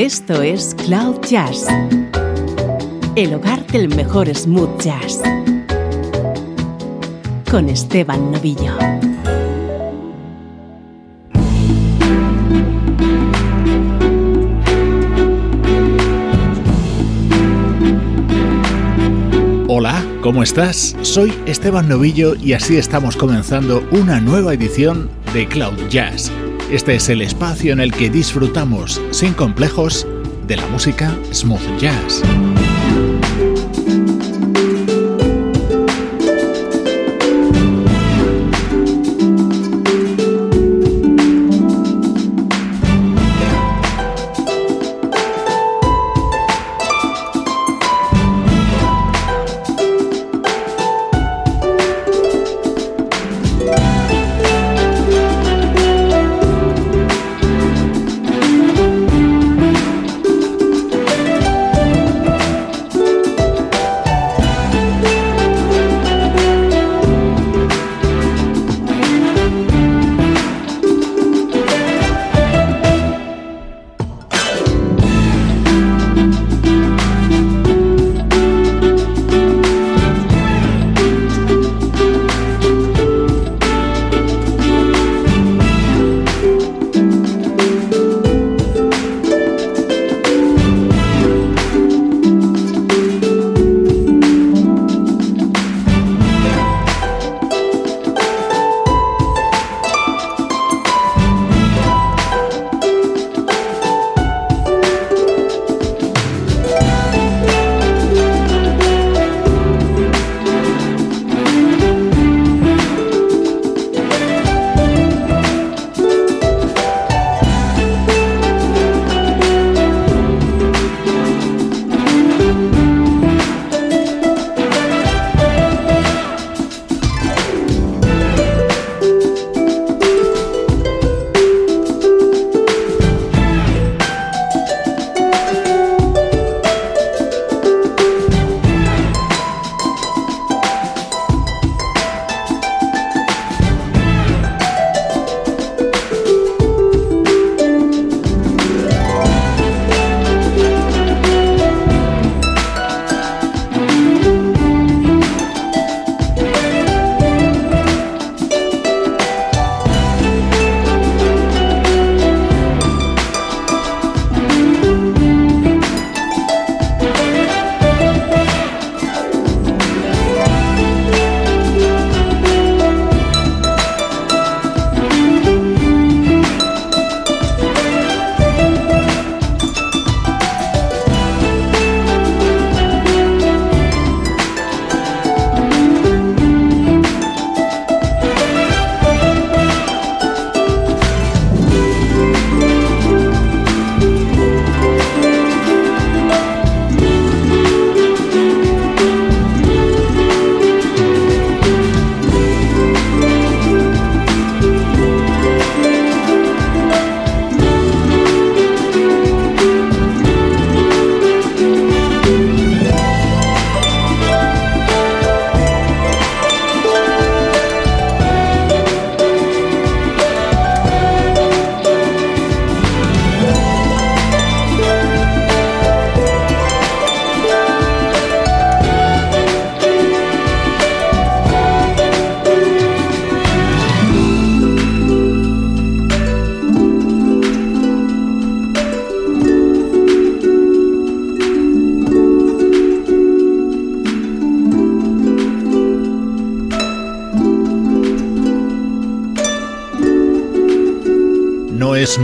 Esto es Cloud Jazz, el hogar del mejor smooth jazz, con Esteban Novillo. Hola, ¿cómo estás? Soy Esteban Novillo y así estamos comenzando una nueva edición de Cloud Jazz este es el espacio en el que disfrutamos sin complejos de la música smooth jazz.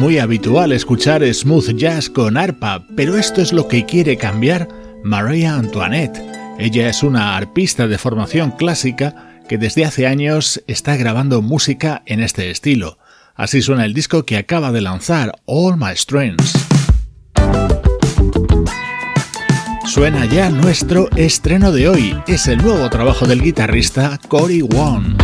Muy habitual escuchar smooth jazz con arpa, pero esto es lo que quiere cambiar Maria Antoinette. Ella es una arpista de formación clásica que desde hace años está grabando música en este estilo. Así suena el disco que acaba de lanzar, All My Strengths. Suena ya nuestro estreno de hoy. Es el nuevo trabajo del guitarrista Cory Wong.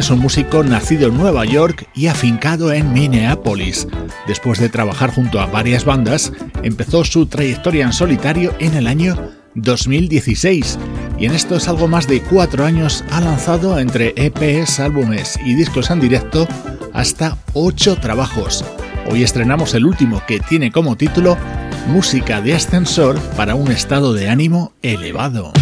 Es un músico nacido en Nueva York y afincado en Minneapolis. Después de trabajar junto a varias bandas, empezó su trayectoria en solitario en el año 2016 y en estos algo más de cuatro años ha lanzado entre EPs, álbumes y discos en directo hasta ocho trabajos. Hoy estrenamos el último que tiene como título Música de ascensor para un estado de ánimo elevado.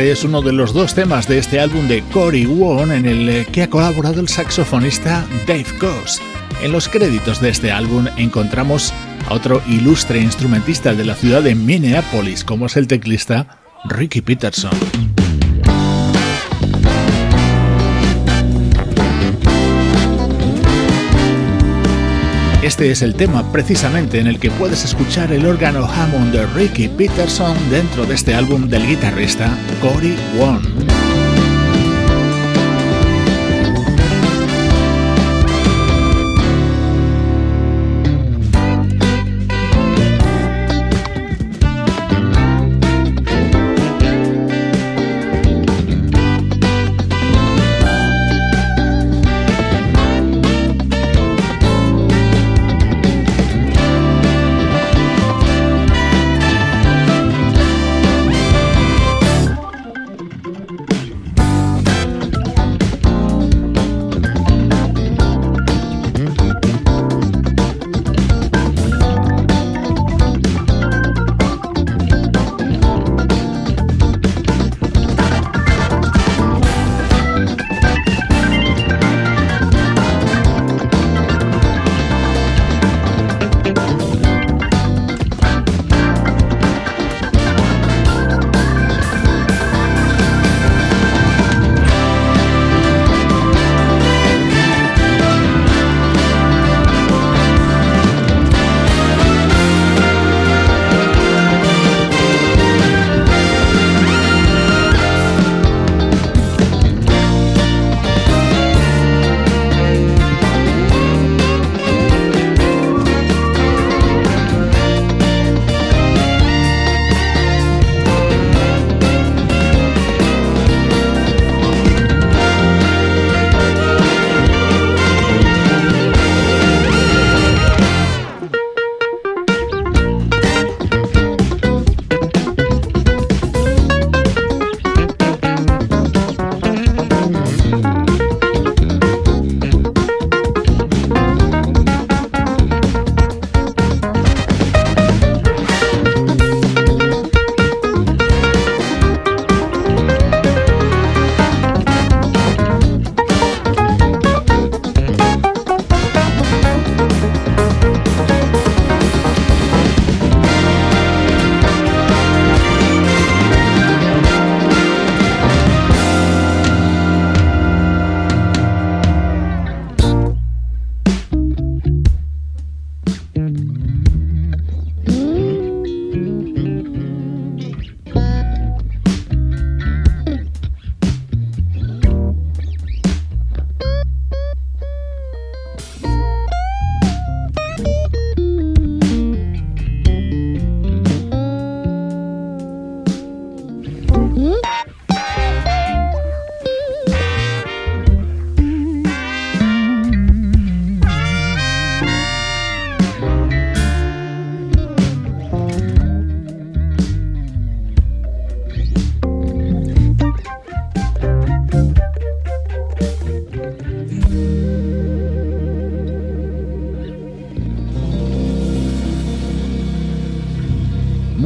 Es uno de los dos temas de este álbum de Cory Wong en el que ha colaborado el saxofonista Dave Goss. En los créditos de este álbum encontramos a otro ilustre instrumentista de la ciudad de Minneapolis, como es el teclista Ricky Peterson. Este es el tema precisamente en el que puedes escuchar el órgano Hammond de Ricky Peterson dentro de este álbum del guitarrista Cory Wong.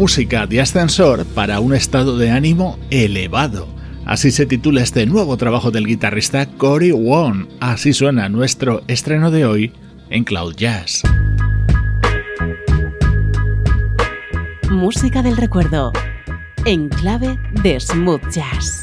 Música de ascensor para un estado de ánimo elevado. Así se titula este nuevo trabajo del guitarrista Cory Wong. Así suena nuestro estreno de hoy en Cloud Jazz. Música del recuerdo en clave de smooth jazz.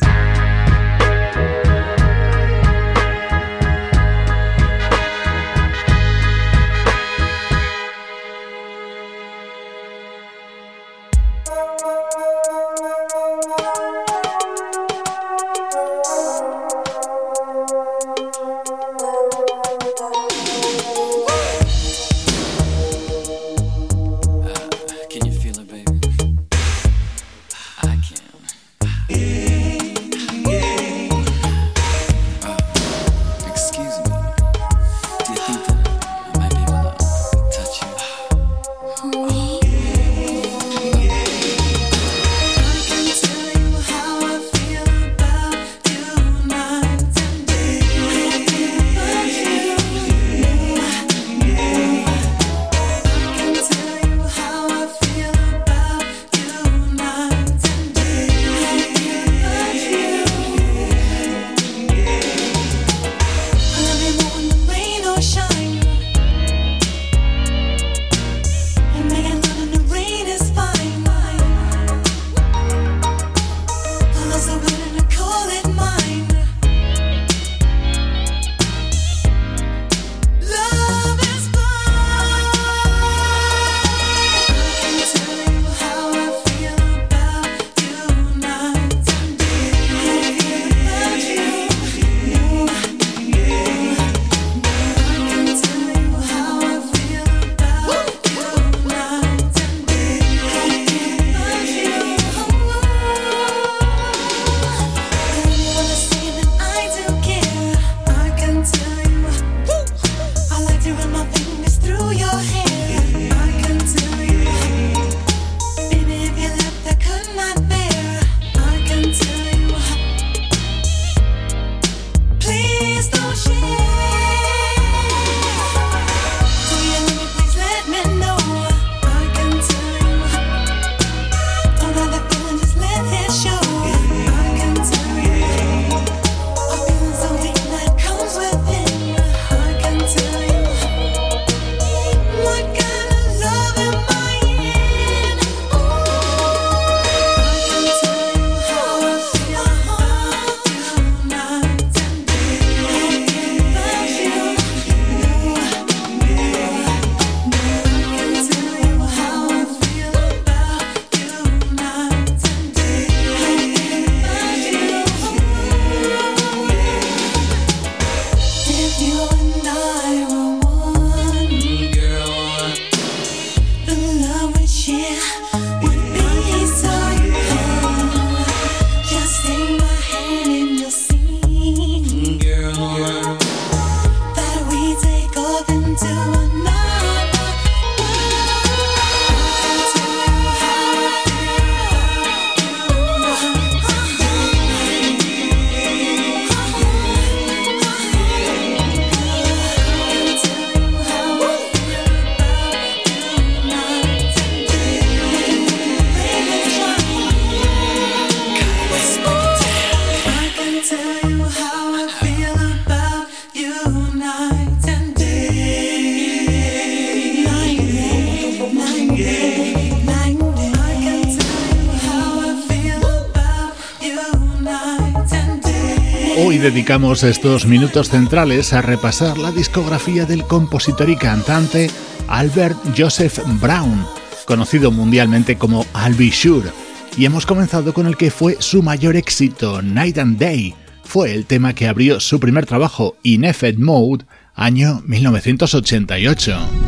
Dedicamos estos minutos centrales a repasar la discografía del compositor y cantante Albert Joseph Brown, conocido mundialmente como Be Sure, y hemos comenzado con el que fue su mayor éxito, Night and Day. Fue el tema que abrió su primer trabajo, In Effect Mode, año 1988.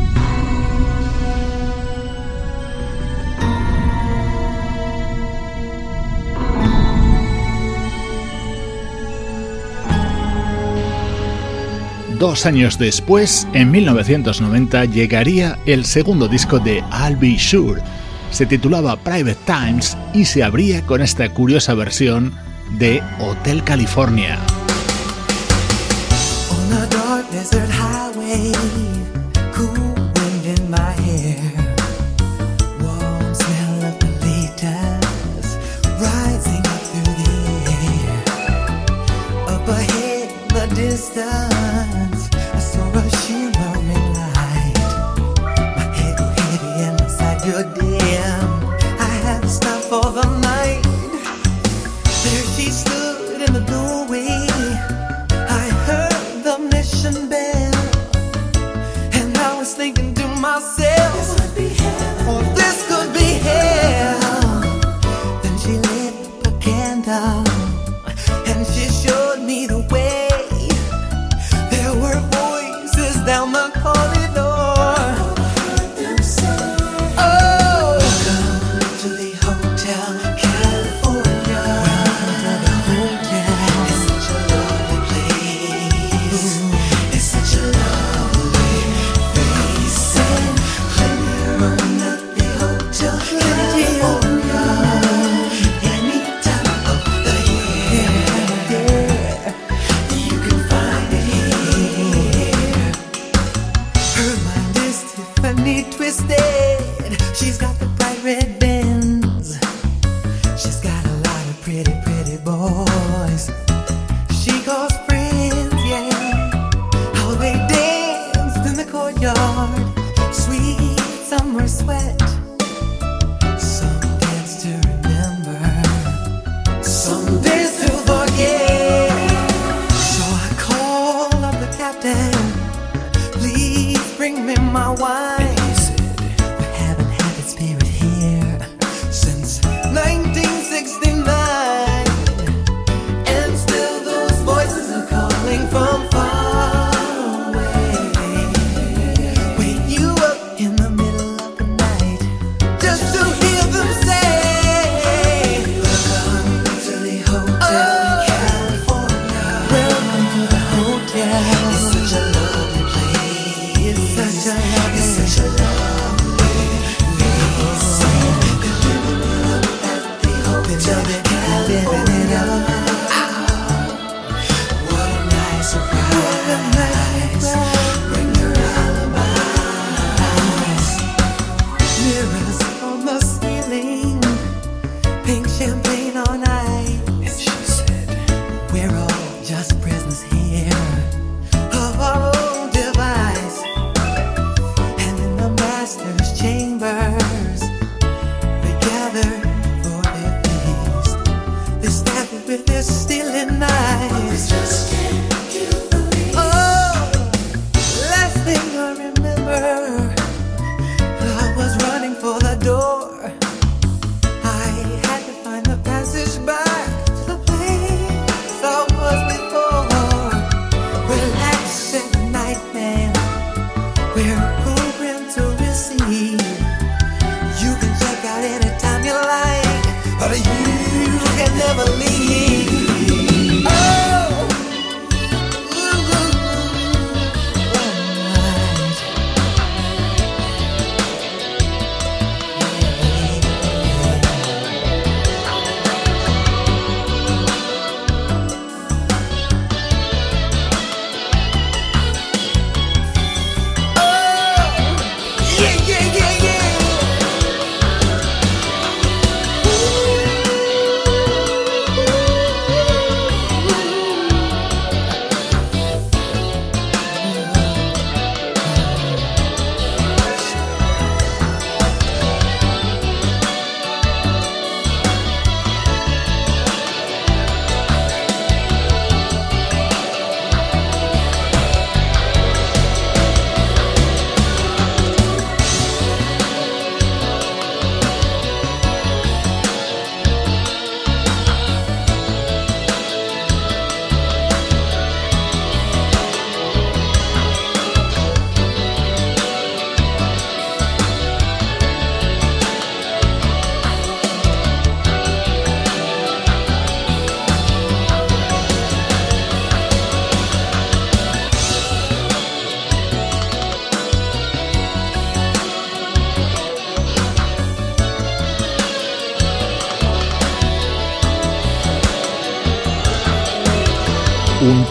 Dos años después, en 1990, llegaría el segundo disco de I'll Be Sure. Se titulaba Private Times y se abría con esta curiosa versión de Hotel California. 了希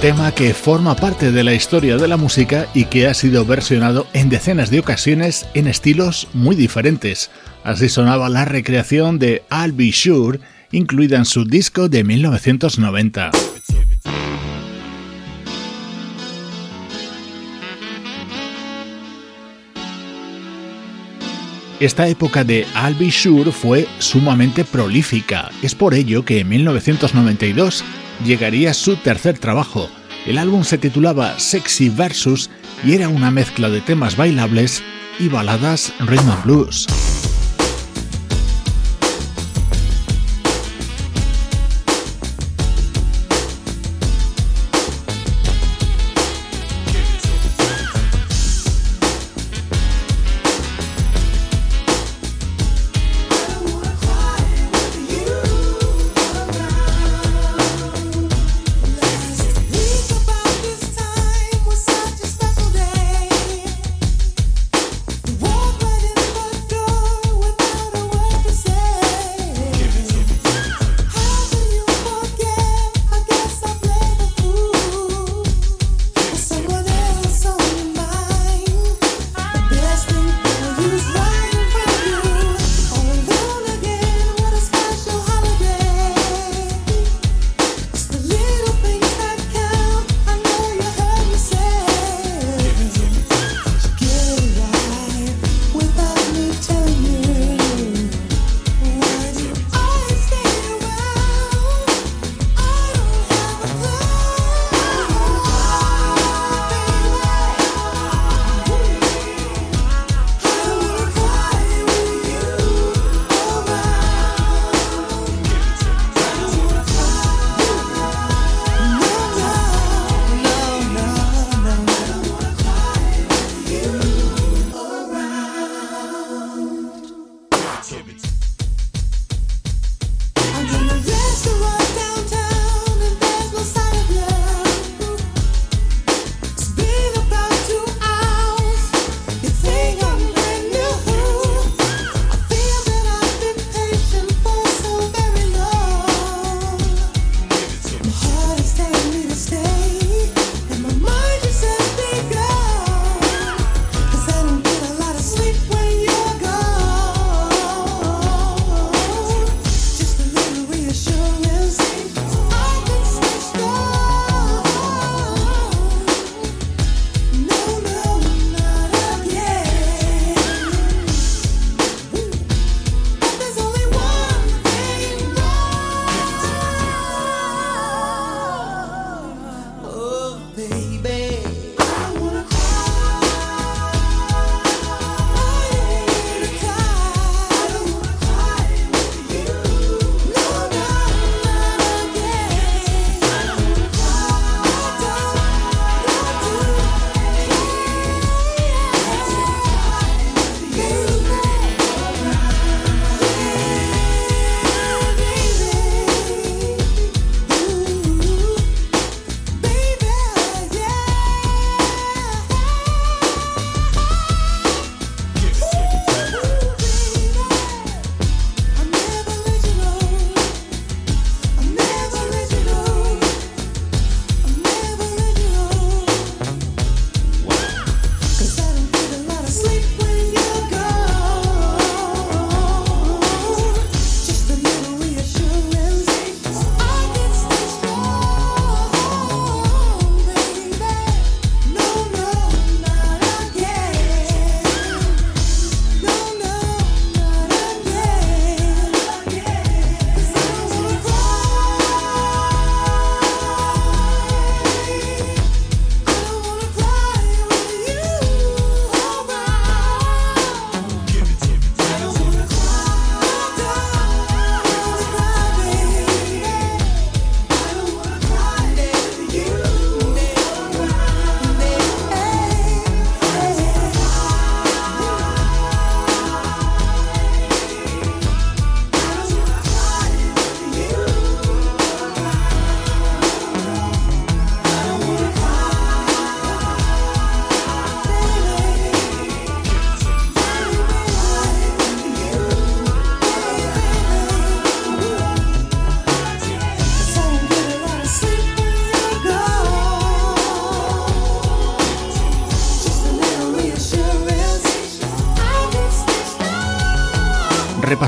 tema que forma parte de la historia de la música y que ha sido versionado en decenas de ocasiones en estilos muy diferentes. Así sonaba la recreación de I'll Be Sure, incluida en su disco de 1990. Esta época de I'll Be Sure fue sumamente prolífica. Es por ello que en 1992 llegaría su tercer trabajo. El álbum se titulaba Sexy Versus y era una mezcla de temas bailables y baladas rhythm and blues.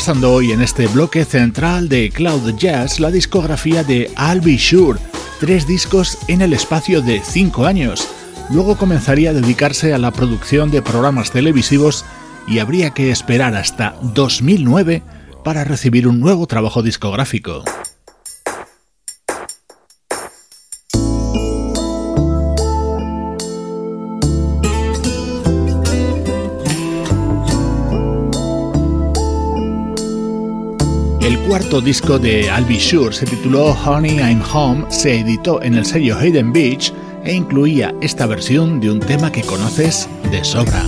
Repasando hoy en este bloque central de Cloud Jazz la discografía de I'll Sure, tres discos en el espacio de cinco años. Luego comenzaría a dedicarse a la producción de programas televisivos y habría que esperar hasta 2009 para recibir un nuevo trabajo discográfico. Cuarto disco de I'll Be se tituló Honey I'm Home, se editó en el sello Hayden Beach e incluía esta versión de un tema que conoces de sobra.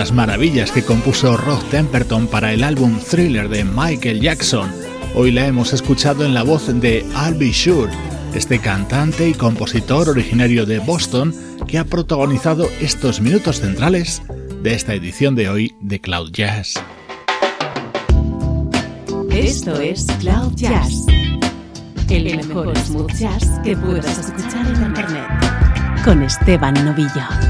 Las maravillas que compuso Rod Temperton para el álbum Thriller de Michael Jackson. Hoy la hemos escuchado en la voz de I'll Be Sure, este cantante y compositor originario de Boston que ha protagonizado estos minutos centrales de esta edición de hoy de Cloud Jazz. Esto es Cloud Jazz, el mejor smooth jazz que puedas escuchar en Internet, con Esteban Novillo.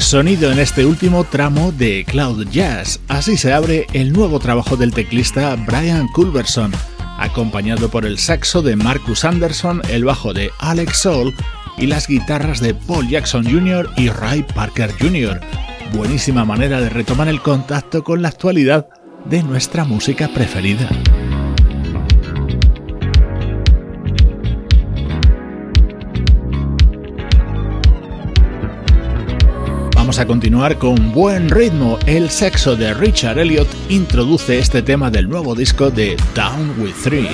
sonido en este último tramo de Cloud Jazz. Así se abre el nuevo trabajo del teclista Brian Culverson, acompañado por el saxo de Marcus Anderson, el bajo de Alex Soul y las guitarras de Paul Jackson Jr. y Ray Parker Jr. Buenísima manera de retomar el contacto con la actualidad de nuestra música preferida. vamos a continuar con buen ritmo. El sexo de Richard Elliot introduce este tema del nuevo disco de Down with Three.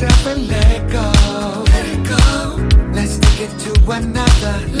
yourself and let go. Let it go. Let's take it to another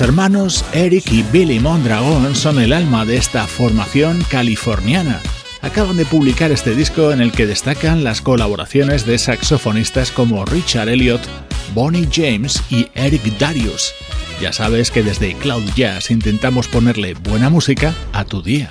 Hermanos Eric y Billy Mondragón son el alma de esta formación californiana. Acaban de publicar este disco en el que destacan las colaboraciones de saxofonistas como Richard Elliot, Bonnie James y Eric Darius. Ya sabes que desde Cloud Jazz intentamos ponerle buena música a tu día.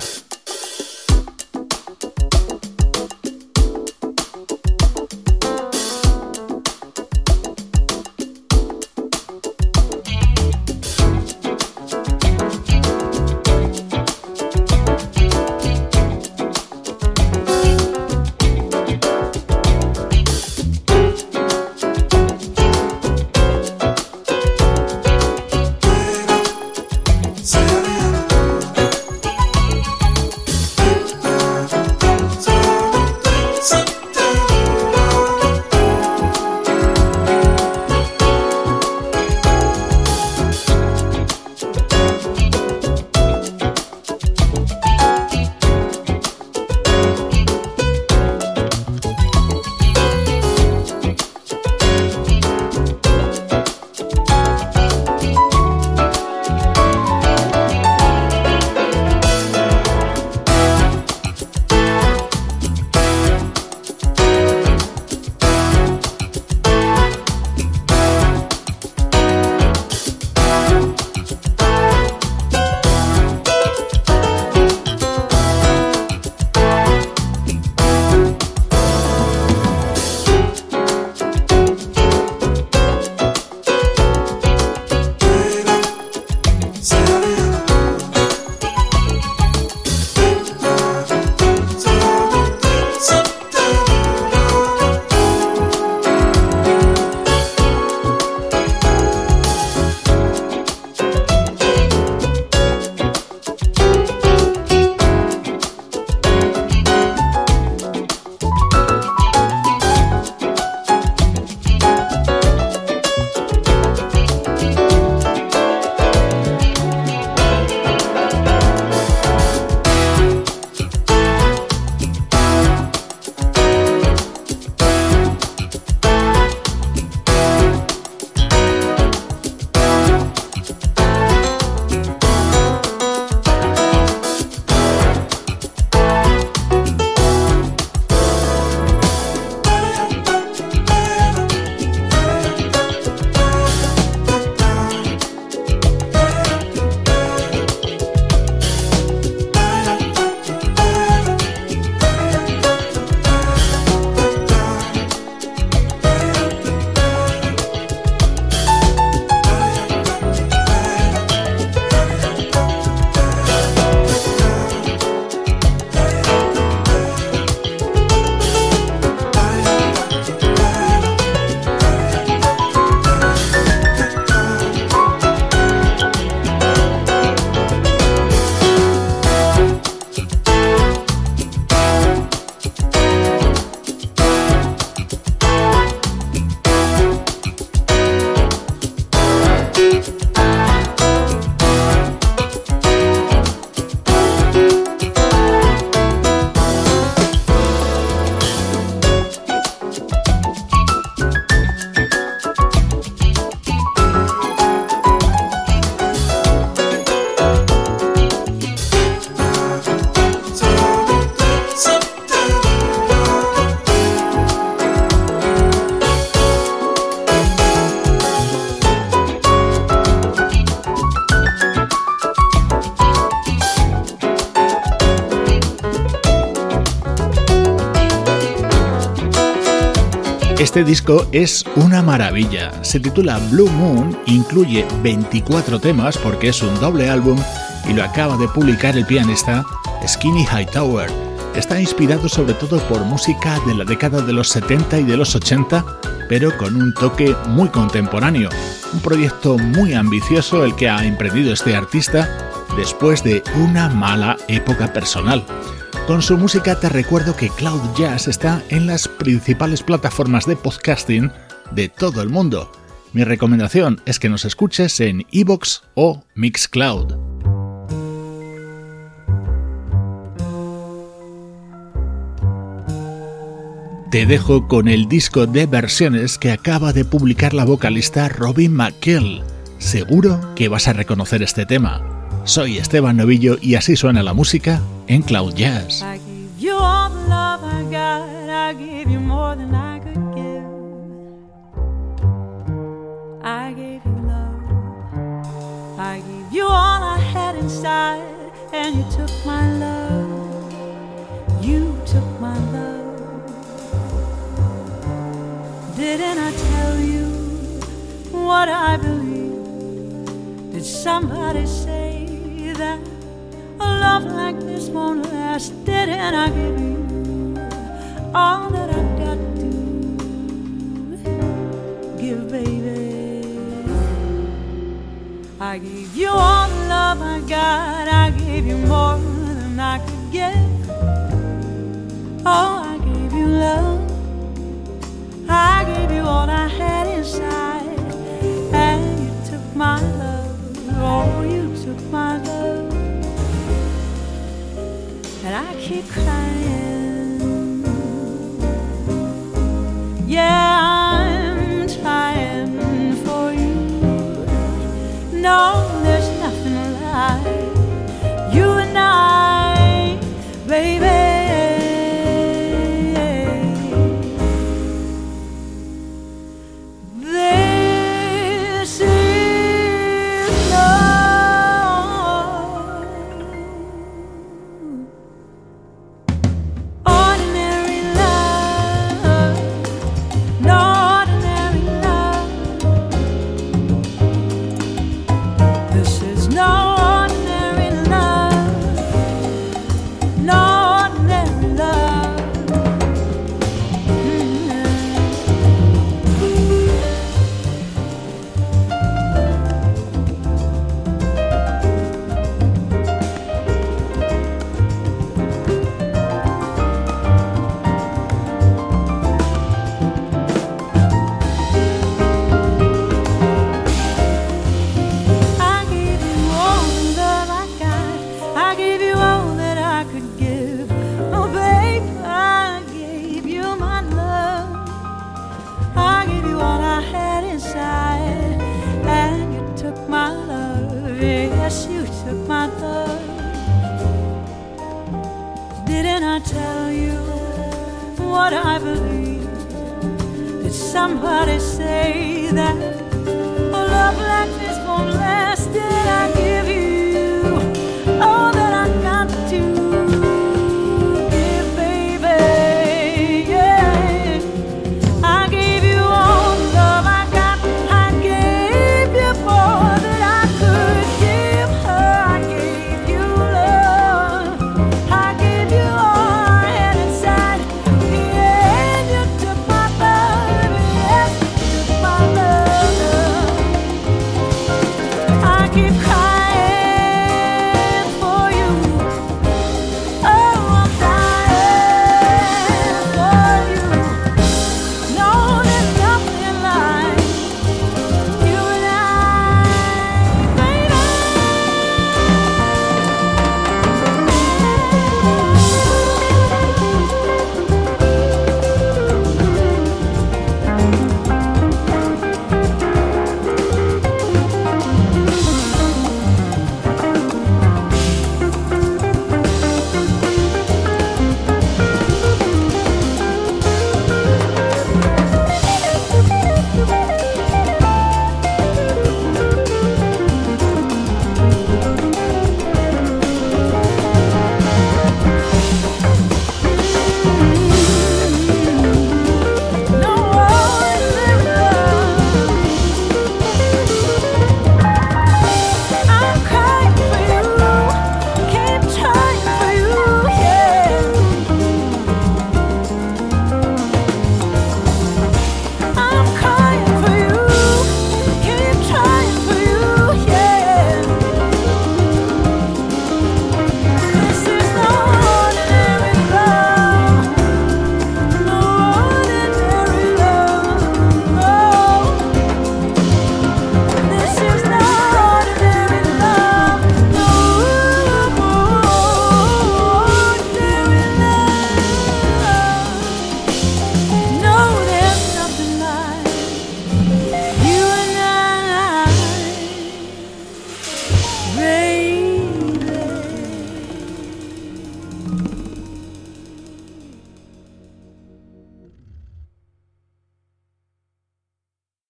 Este disco es una maravilla. Se titula Blue Moon, incluye 24 temas porque es un doble álbum y lo acaba de publicar el pianista Skinny Hightower. Está inspirado sobre todo por música de la década de los 70 y de los 80, pero con un toque muy contemporáneo. Un proyecto muy ambicioso el que ha emprendido este artista después de una mala época personal. Con su música te recuerdo que Cloud Jazz está en las principales plataformas de podcasting de todo el mundo. Mi recomendación es que nos escuches en iVoox o Mixcloud. Te dejo con el disco de versiones que acaba de publicar la vocalista Robin McKill. Seguro que vas a reconocer este tema. Soy Esteban Novillo y así suena la música en Cloud Jazz. And you took my love. You took my love. Didn't I tell you what I believe? Did somebody say that a love like this won't last? Didn't I give you all that I've got to give, baby? I gave you all the love I got. I gave you more than I could give. Oh, I gave you love. I gave you all I had inside, and you took my love. Oh, you took my love, and I keep crying. Yeah, I'm trying for you. No,